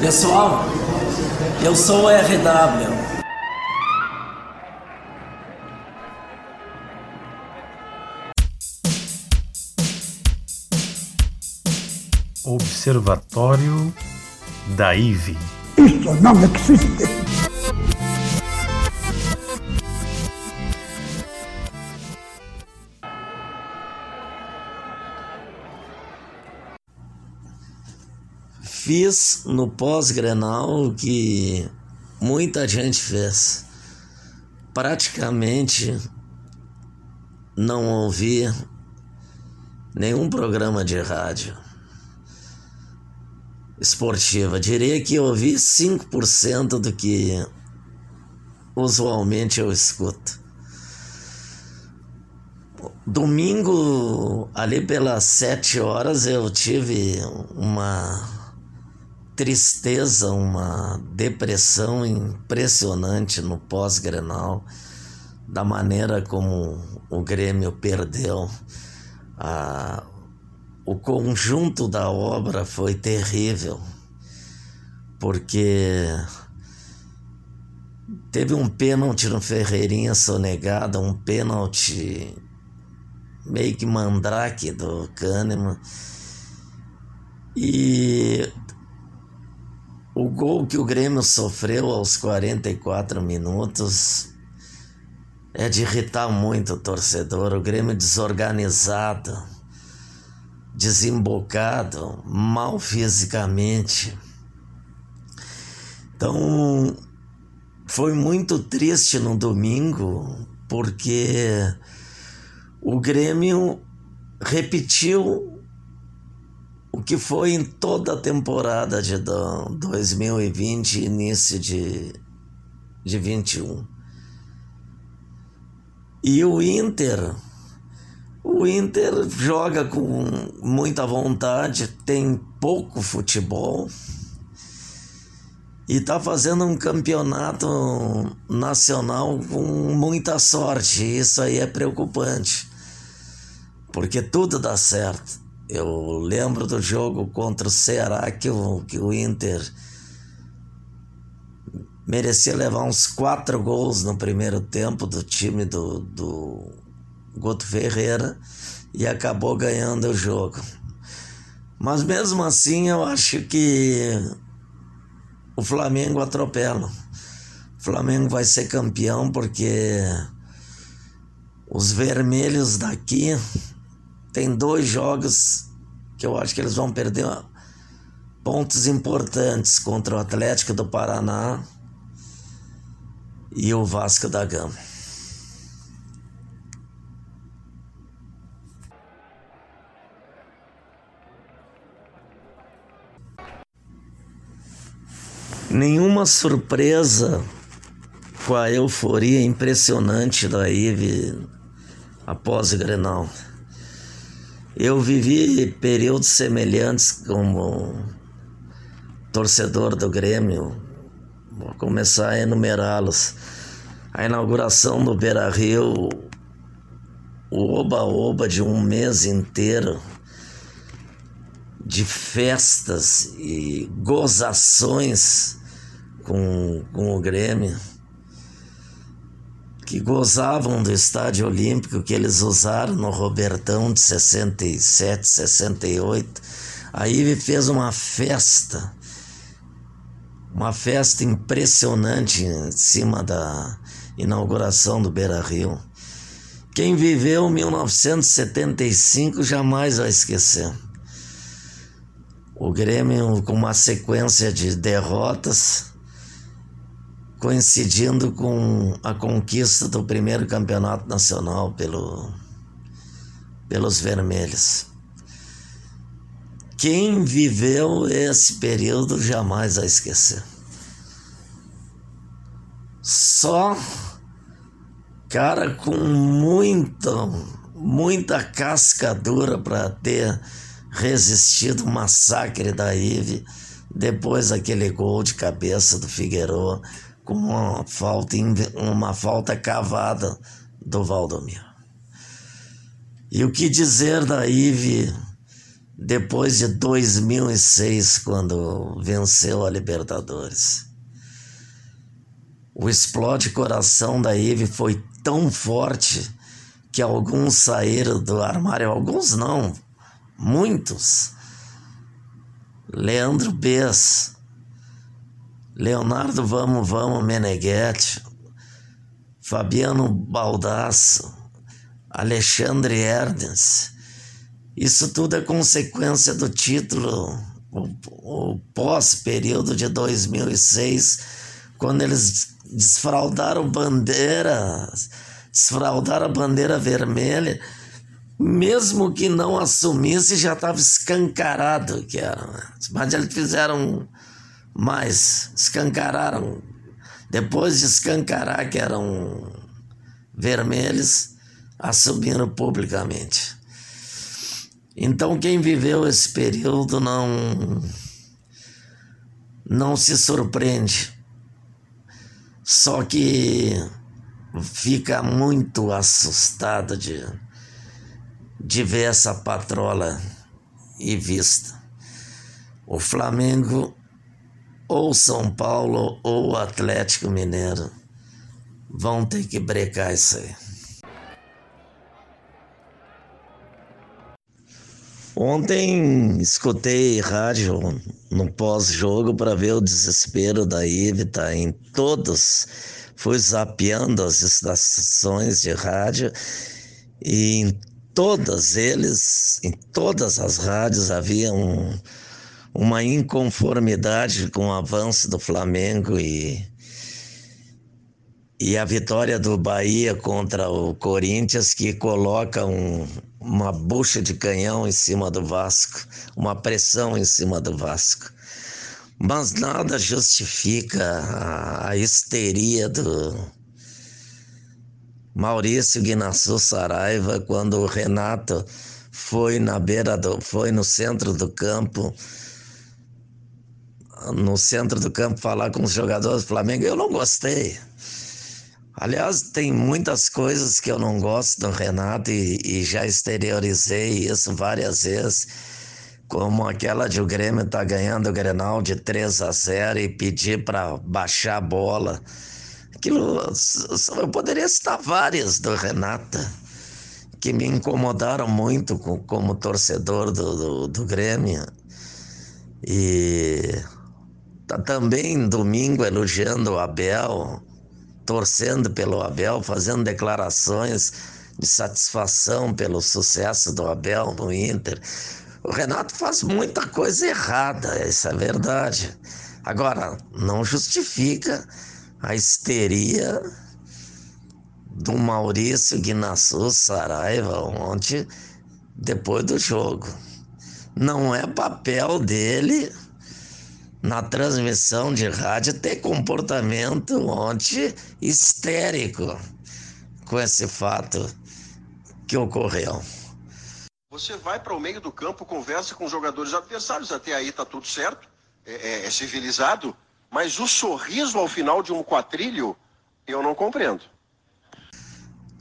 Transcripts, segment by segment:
Pessoal, eu sou o RW. Observatório da IVE. Isso não existe. Fiz no pós-grenal o que muita gente fez. Praticamente não ouvi nenhum programa de rádio esportiva. Diria que ouvi 5% do que usualmente eu escuto. Domingo, ali pelas sete horas, eu tive uma tristeza, uma depressão impressionante no pós-grenal, da maneira como o Grêmio perdeu. A, o conjunto da obra foi terrível, porque teve um pênalti no Ferreirinha sonegado, um pênalti meio que mandrake do Kahneman. E o gol que o Grêmio sofreu aos 44 minutos é de irritar muito o torcedor. O Grêmio desorganizado, desembocado, mal fisicamente. Então, foi muito triste no domingo, porque o Grêmio repetiu o que foi em toda a temporada de 2020 e início de, de 21. E o Inter, o Inter joga com muita vontade, tem pouco futebol e está fazendo um campeonato nacional com muita sorte. Isso aí é preocupante, porque tudo dá certo. Eu lembro do jogo contra o Ceará que o, que o Inter merecia levar uns quatro gols no primeiro tempo do time do, do Guto Ferreira e acabou ganhando o jogo. Mas mesmo assim eu acho que o Flamengo atropela. O Flamengo vai ser campeão porque os vermelhos daqui tem dois jogos que eu acho que eles vão perder pontos importantes contra o Atlético do Paraná e o Vasco da Gama. Nenhuma surpresa com a euforia impressionante da Ive após o Grenal. Eu vivi períodos semelhantes como torcedor do Grêmio. Vou começar a enumerá-los. A inauguração do Beira Rio, o oba-oba de um mês inteiro de festas e gozações com, com o Grêmio que gozavam do estádio olímpico que eles usaram no Robertão de 67, 68. Aí fez uma festa, uma festa impressionante em cima da inauguração do Beira Rio. Quem viveu 1975 jamais vai esquecer. O Grêmio com uma sequência de derrotas coincidindo com a conquista do primeiro campeonato nacional pelo, pelos vermelhos. Quem viveu esse período jamais vai esquecer. Só cara com muita, muita casca dura para ter resistido o massacre da Ive depois daquele gol de cabeça do Figueiredo com uma falta, uma falta cavada do Valdomiro. E o que dizer da Ive depois de 2006, quando venceu a Libertadores? O explode coração da Ive foi tão forte que alguns saíram do armário, alguns não, muitos. Leandro Bess, Leonardo Vamos Vamos Meneghetti, Fabiano Baldasso, Alexandre Erdens. Isso tudo é consequência do título, o, o pós-período de 2006, quando eles desfraldaram bandeiras, desfraldaram a bandeira vermelha, mesmo que não assumisse, já estava escancarado que era. Né? Mas eles fizeram mais, escancararam. Depois de escancarar que eram vermelhos, assumiram publicamente. Então quem viveu esse período não não se surpreende. Só que fica muito assustado de, de ver essa patrola e vista. O Flamengo, ou São Paulo, ou Atlético Mineiro vão ter que brecar isso aí. Ontem escutei rádio no pós-jogo para ver o desespero da Ivita em todos. Fui zapeando as estações de rádio e em todas eles, em todas as rádios havia um, uma inconformidade com o avanço do Flamengo e, e a vitória do Bahia contra o Corinthians que coloca um, uma bucha de canhão em cima do Vasco, uma pressão em cima do Vasco. Mas nada justifica a, a histeria do Maurício Guinaçu Saraiva quando o Renato foi na beira do, foi no centro do campo, no centro do campo falar com os jogadores do Flamengo. Eu não gostei. Aliás, tem muitas coisas que eu não gosto do Renato e, e já exteriorizei isso várias vezes, como aquela de o Grêmio tá ganhando o Grenal de 3 a 0 e pedir para baixar a bola. Aquilo, eu poderia citar várias do Renato que me incomodaram muito como torcedor do, do, do Grêmio. E também domingo elogiando o Abel torcendo pelo Abel, fazendo declarações de satisfação pelo sucesso do Abel no Inter. O Renato faz muita coisa errada, isso é verdade. Agora, não justifica a histeria do Maurício Guinaçu Saraiva ontem, depois do jogo. Não é papel dele na transmissão de rádio ter comportamento ontem histérico com esse fato que ocorreu. Você vai para o meio do campo, conversa com os jogadores adversários, até aí tá tudo certo, é, é, é civilizado, mas o sorriso ao final de um quatrilho, eu não compreendo.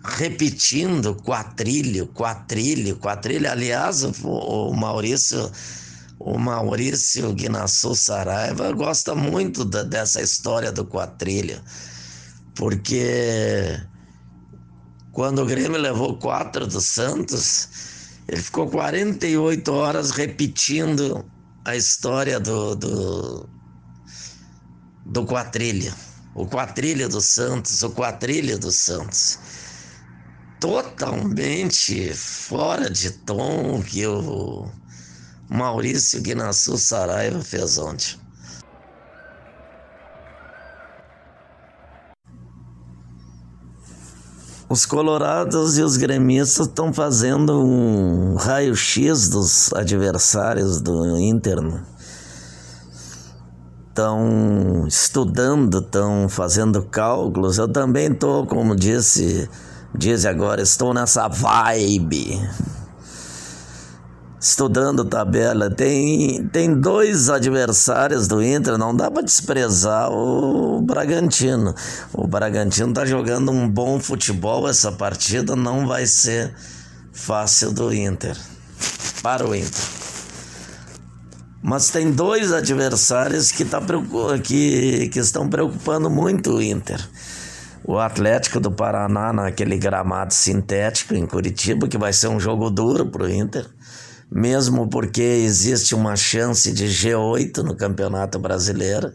Repetindo quatrilho, quatrilho, quatrilho. Aliás, o, o Maurício o Maurício Guinaçu Saraiva gosta muito da, dessa história do quatrilha, porque quando o Grêmio levou quatro do Santos, ele ficou 48 horas repetindo a história do, do, do quatrilha. O quatrilha do Santos, o quatrilha do Santos. Totalmente fora de tom que o Maurício Guinaçu Saraiva fez ontem. Os colorados e os gremistas estão fazendo um raio-x dos adversários do Inter. Estão estudando, estão fazendo cálculos. Eu também estou, como disse, disse agora, estou nessa vibe estudando tabela, tem, tem dois adversários do Inter, não dá para desprezar o Bragantino. O Bragantino tá jogando um bom futebol, essa partida não vai ser fácil do Inter, para o Inter. Mas tem dois adversários que, tá, que, que estão preocupando muito o Inter. O Atlético do Paraná naquele gramado sintético em Curitiba, que vai ser um jogo duro para o Inter mesmo porque existe uma chance de G8 no Campeonato Brasileiro.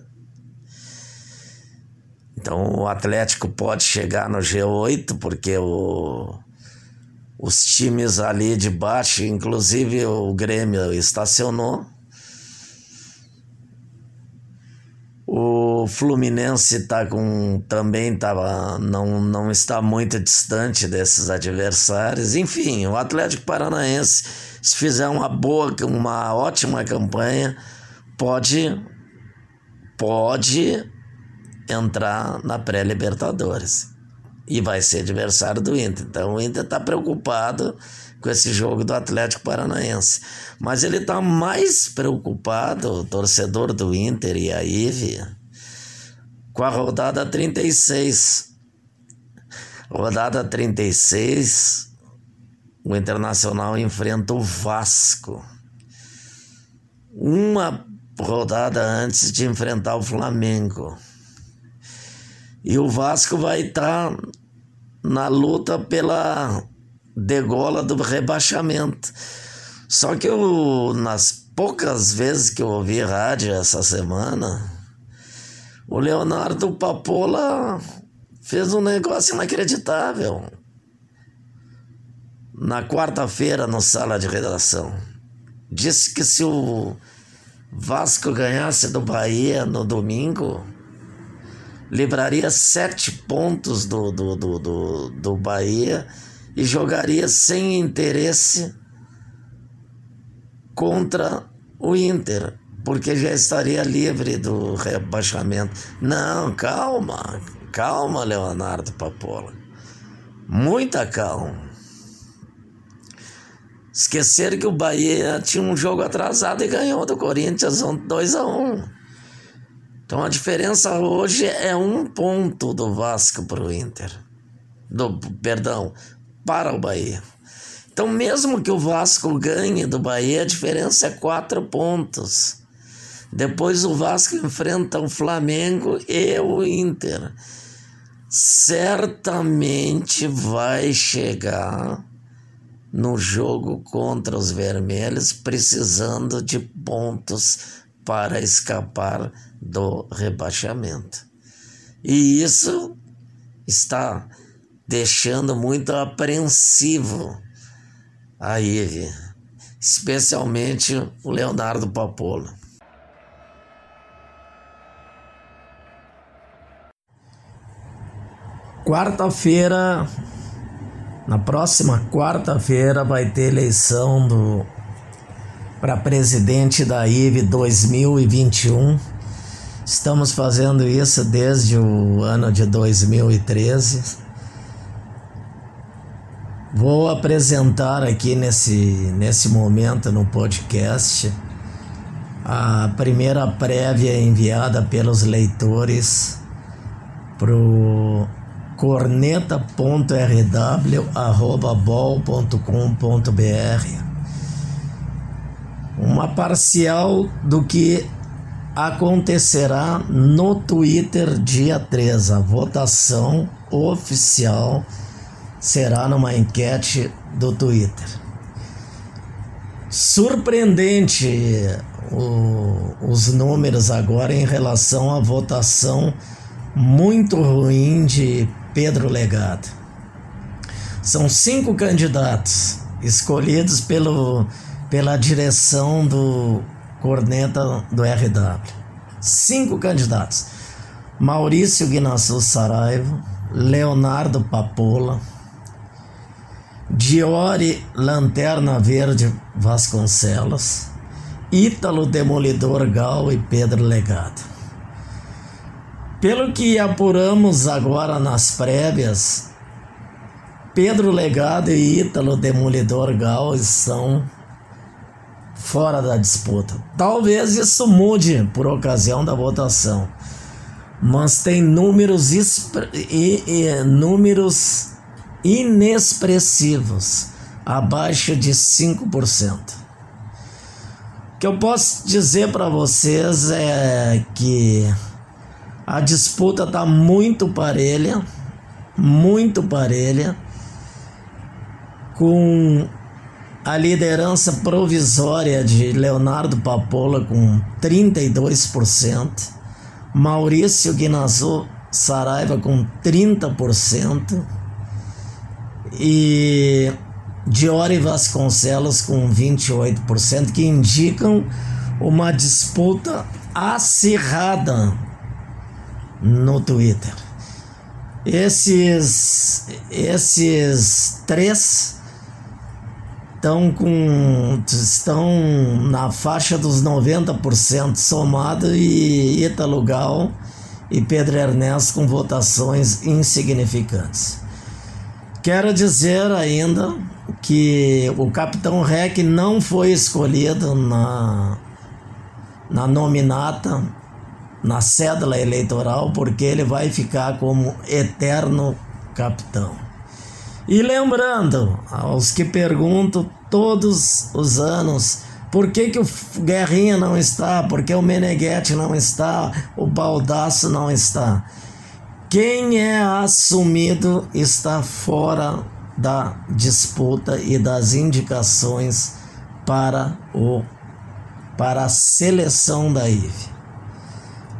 Então o Atlético pode chegar no G8, porque o, os times ali de baixo, inclusive o Grêmio, estacionou. O Fluminense tá com também tava, não, não está muito distante desses adversários. Enfim, o Atlético Paranaense, se fizer uma boa, uma ótima campanha, pode pode entrar na pré-Libertadores e vai ser adversário do Inter. Então o Inter está preocupado com esse jogo do Atlético Paranaense. Mas ele está mais preocupado, o torcedor do Inter e a Ive, com a rodada 36. Rodada 36, o Internacional enfrenta o Vasco. Uma rodada antes de enfrentar o Flamengo. E o Vasco vai estar tá na luta pela degola do rebaixamento. Só que eu, nas poucas vezes que eu ouvi rádio essa semana, o Leonardo Papola fez um negócio inacreditável. Na quarta-feira, no sala de redação, disse que se o Vasco ganhasse do Bahia no domingo, livraria sete pontos do, do, do, do, do Bahia e jogaria sem interesse contra o Inter, porque já estaria livre do rebaixamento. Não, calma, calma, Leonardo Papola. Muita calma. Esqueceram que o Bahia tinha um jogo atrasado e ganhou do Corinthians 2 a 1 Então a diferença hoje é um ponto do Vasco para o Inter. Do, perdão, para o Bahia. Então, mesmo que o Vasco ganhe do Bahia, a diferença é quatro pontos. Depois o Vasco enfrenta o Flamengo e o Inter. Certamente vai chegar no jogo contra os vermelhos precisando de pontos para escapar do rebaixamento. E isso está deixando muito apreensivo a Ive, especialmente o Leonardo Papola. Quarta-feira, na próxima quarta-feira, vai ter eleição do para presidente da IVE 2021. Estamos fazendo isso desde o ano de 2013 Vou apresentar aqui nesse, nesse momento no podcast a primeira prévia enviada pelos leitores para o corneta.rw.bol.com.br uma parcial do que acontecerá no Twitter dia 3, a votação oficial será numa enquete do Twitter. Surpreendente o, os números agora em relação à votação muito ruim de Pedro Legado. São cinco candidatos escolhidos pelo, pela direção do corneta do RW. Cinco candidatos. Maurício Guinaçu Saraiva, Leonardo Papola, Diori Lanterna Verde Vasconcelos, Ítalo Demolidor Gal e Pedro Legado. Pelo que apuramos agora nas prévias, Pedro Legado e Ítalo Demolidor Gal são fora da disputa. Talvez isso mude por ocasião da votação, mas tem números, e, e, números inexpressivos, abaixo de 5%. O que eu posso dizer para vocês é que a disputa está muito parelha, muito parelha, com a liderança provisória de Leonardo Papola com 32%, Maurício Guinazzo Saraiva com 30% e Diori Vasconcelos com 28%, que indicam uma disputa acirrada no Twitter. Esses, esses três estão com estão na faixa dos 90% somado e Ítalo Gal e Pedro Ernesto com votações insignificantes. Quero dizer ainda que o capitão Rec não foi escolhido na, na nominata, na cédula eleitoral, porque ele vai ficar como eterno capitão. E lembrando aos que perguntam todos os anos por que, que o Guerrinha não está, por que o Meneghetti não está, o Baldaço não está. Quem é assumido está fora da disputa e das indicações para o para a seleção da IVE.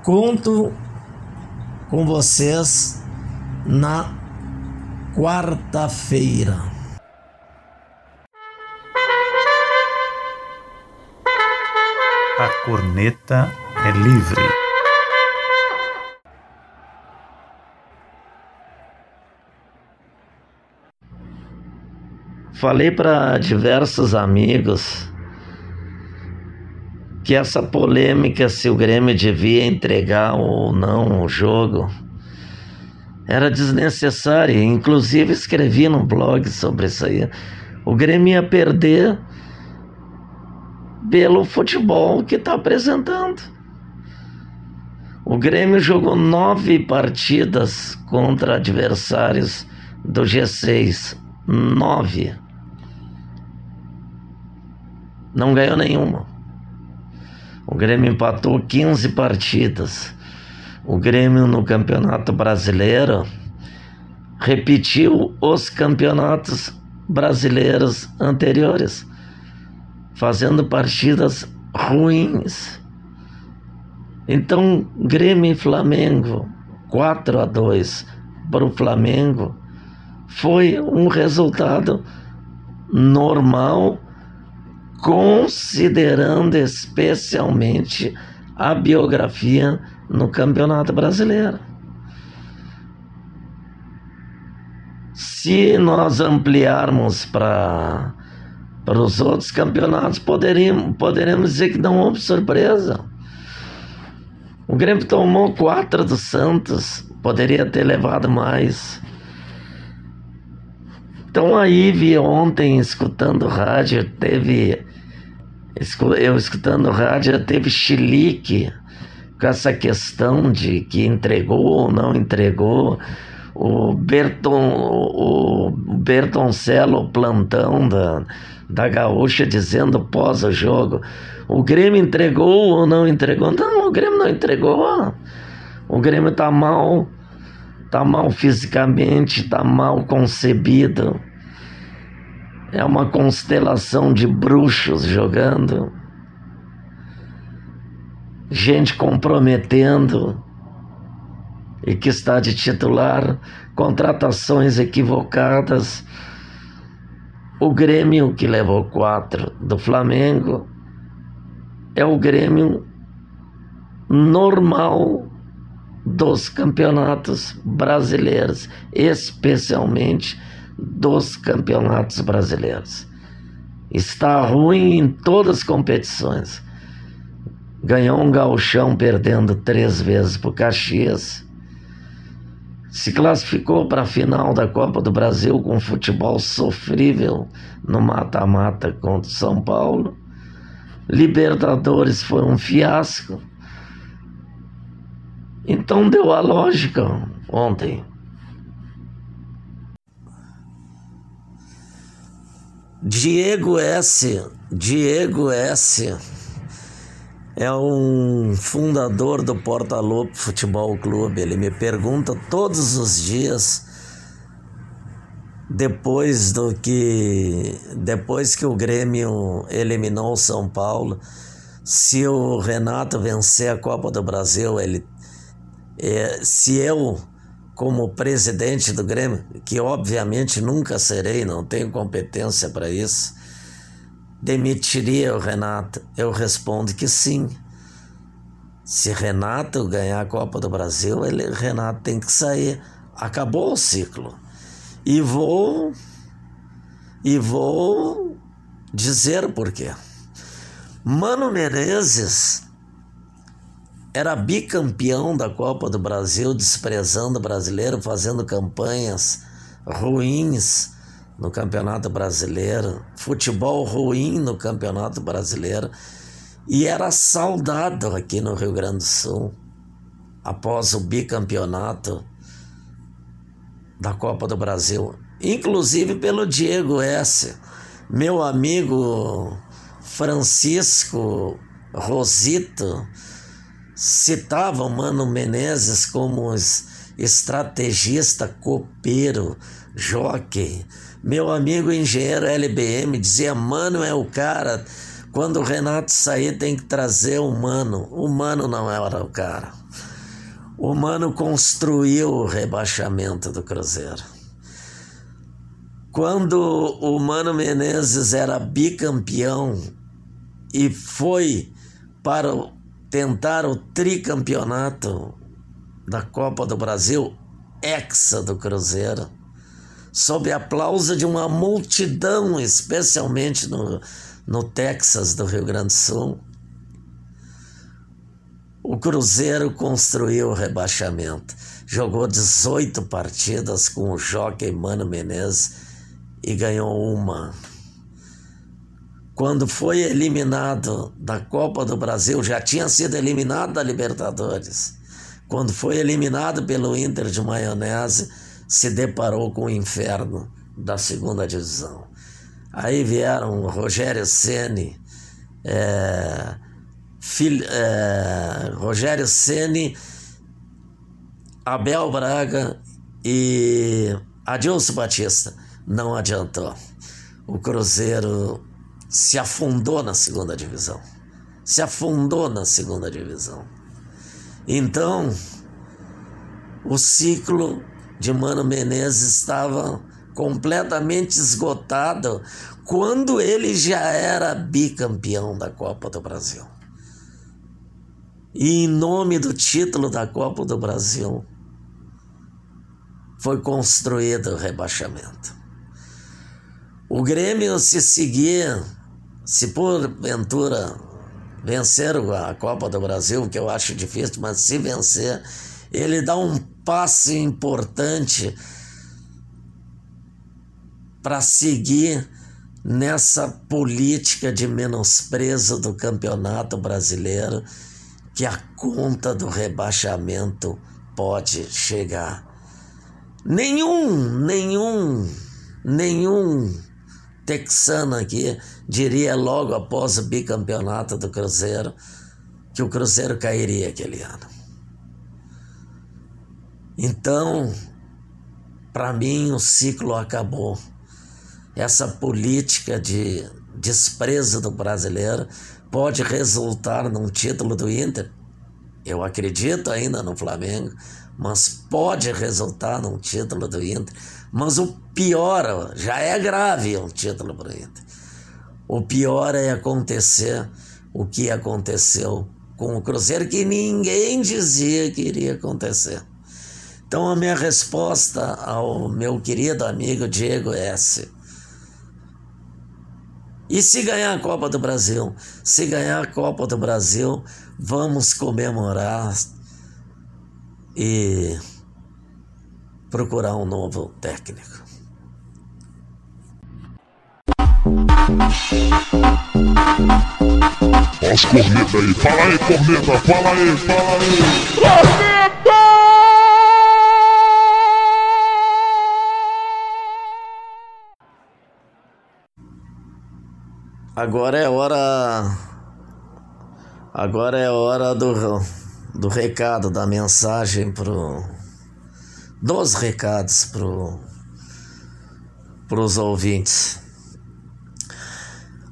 Conto com vocês na quarta-feira. A corneta é livre. Falei para diversos amigos que essa polêmica se o Grêmio devia entregar ou não o jogo era desnecessária. Inclusive escrevi no blog sobre isso aí. O Grêmio ia perder pelo futebol que está apresentando. O Grêmio jogou nove partidas contra adversários do G6. Nove. Não ganhou nenhuma. O Grêmio empatou 15 partidas. O Grêmio no Campeonato Brasileiro repetiu os campeonatos brasileiros anteriores, fazendo partidas ruins. Então, Grêmio e Flamengo, 4 a 2 para o Flamengo, foi um resultado normal, considerando especialmente a biografia no Campeonato Brasileiro. Se nós ampliarmos para para os outros campeonatos, poderíamos, poderemos dizer que não houve surpresa. O Grêmio tomou quatro do Santos, poderia ter levado mais. Então aí vi ontem escutando rádio, teve eu escutando rádio, teve chilique com essa questão de que entregou ou não entregou. O, Berton, o Bertoncello, plantão da, da Gaúcha, dizendo pós o jogo: o Grêmio entregou ou não entregou? Não, o Grêmio não entregou. O Grêmio está mal, está mal fisicamente, está mal concebido. É uma constelação de bruxos jogando gente comprometendo e que está de titular, contratações equivocadas. O Grêmio, que levou quatro do Flamengo, é o Grêmio normal dos campeonatos brasileiros, especialmente dos campeonatos brasileiros. Está ruim em todas as competições ganhou um gauchão perdendo três vezes para o Caxias, se classificou para a final da Copa do Brasil com futebol sofrível no mata-mata contra o São Paulo, Libertadores foi um fiasco. Então deu a lógica ontem. Diego S. Diego S. É um fundador do Porta Lobo Futebol Clube. Ele me pergunta todos os dias depois do que depois que o Grêmio eliminou o São Paulo, se o Renato vencer a Copa do Brasil, ele é, se eu como presidente do Grêmio, que obviamente nunca serei, não tenho competência para isso, demitiria o Renato? Eu respondo que sim. Se Renato ganhar a Copa do Brasil, ele, Renato tem que sair. Acabou o ciclo. E vou e vou dizer por quê. Mano Menezes era bicampeão da Copa do Brasil, desprezando o brasileiro, fazendo campanhas ruins no Campeonato Brasileiro, futebol ruim no Campeonato Brasileiro, e era saudado aqui no Rio Grande do Sul após o bicampeonato da Copa do Brasil, inclusive pelo Diego S. Meu amigo Francisco Rosito citava o Mano Menezes como estrategista copeiro, jockey. Meu amigo engenheiro LBM dizia: Mano é o cara. Quando o Renato sair, tem que trazer o Mano. O Mano não era o cara. O Mano construiu o rebaixamento do Cruzeiro. Quando o Mano Menezes era bicampeão e foi para tentar o tricampeonato da Copa do Brasil, hexa do Cruzeiro, sob aplauso de uma multidão, especialmente no, no Texas do Rio Grande do Sul, o Cruzeiro construiu o rebaixamento. Jogou 18 partidas com o Jockey Mano Menezes e ganhou uma. Quando foi eliminado da Copa do Brasil, já tinha sido eliminado da Libertadores. Quando foi eliminado pelo Inter de Maionese, se deparou com o inferno da segunda divisão. Aí vieram Rogério Ceni, é, é, Rogério Ceni, Abel Braga e Adilson Batista. Não adiantou. O Cruzeiro se afundou na segunda divisão. Se afundou na segunda divisão. Então, o ciclo de Mano Menezes estava completamente esgotado quando ele já era bicampeão da Copa do Brasil. E em nome do título da Copa do Brasil, foi construído o rebaixamento. O Grêmio, se seguir se porventura vencer a Copa do Brasil, que eu acho difícil, mas se vencer, ele dá um passo importante para seguir nessa política de menosprezo do campeonato brasileiro que a conta do rebaixamento pode chegar. Nenhum, nenhum, nenhum texano aqui diria logo após o bicampeonato do Cruzeiro que o Cruzeiro cairia aquele ano. Então, para mim, o ciclo acabou. Essa política de desprezo do brasileiro pode resultar num título do Inter. Eu acredito ainda no Flamengo, mas pode resultar num título do Inter. Mas o pior, já é grave um título para o Inter. O pior é acontecer o que aconteceu com o Cruzeiro, que ninguém dizia que iria acontecer. Então, a minha resposta ao meu querido amigo Diego S. E se ganhar a Copa do Brasil? Se ganhar a Copa do Brasil, vamos comemorar e procurar um novo técnico. Os corneta aí, fala aí, corneta, fala aí, fala aí. Agora é hora. Agora é hora do, do recado, da mensagem pro. Dos recados pro. pros ouvintes.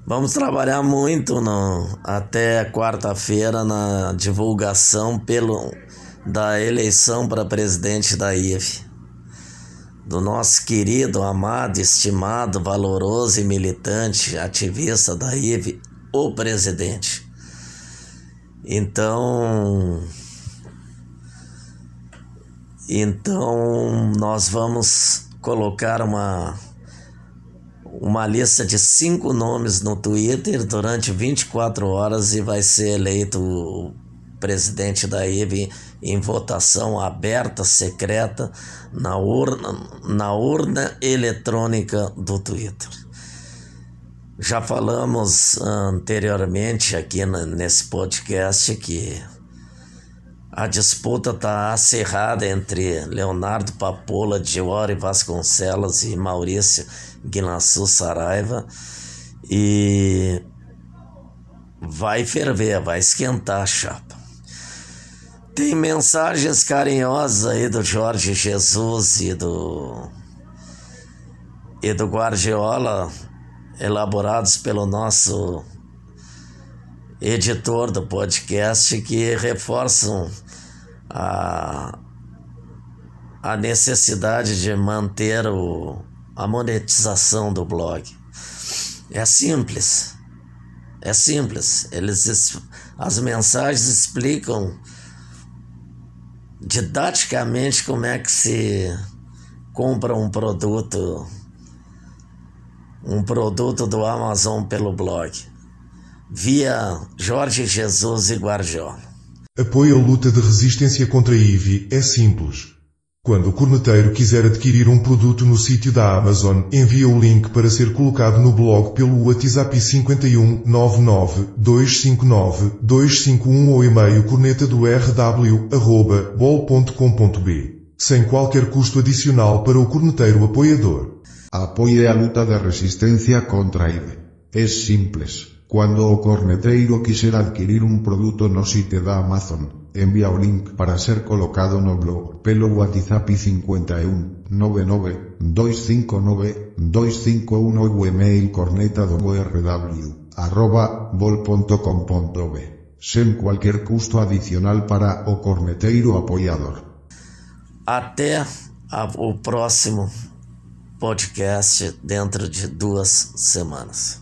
Vamos trabalhar muito no, até quarta-feira na divulgação pelo, da eleição para presidente da IFE do nosso querido, amado, estimado, valoroso e militante ativista da IVE, o presidente. Então, então nós vamos colocar uma uma lista de cinco nomes no Twitter durante 24 horas e vai ser eleito o presidente da IVE em votação aberta, secreta, na urna, na urna eletrônica do Twitter. Já falamos anteriormente aqui nesse podcast que a disputa está acirrada entre Leonardo Papola, Giori Vasconcelos e Maurício Guinassu Saraiva e vai ferver, vai esquentar a chapa. Tem mensagens carinhosas aí do Jorge Jesus e do e do Guardiola elaborados pelo nosso editor do podcast que reforçam a, a necessidade de manter o, a monetização do blog. É simples. É simples. Eles as mensagens explicam didaticamente como é que se compra um produto um produto do Amazon pelo blog via Jorge Jesus e Guardiola. Apoio a luta de resistência contra a IVI é simples. Quando o corneteiro quiser adquirir um produto no sítio da Amazon, envia o link para ser colocado no blog pelo WhatsApp 51 99 259 251 ou e-mail corneta do rw@bol.com.b, sem qualquer custo adicional para o corneteiro apoiador. Apoie a luta de resistência contra a IVE. É simples. Quando o corneteiro quiser adquirir um produto no sítio da Amazon, envía o link para ser colocado no blog pelo WhatsApp 51 99 259 251 o email corneta rw arroba sen cualquier custo adicional para o corneteiro apoiador. Até a, o próximo podcast dentro de duas semanas.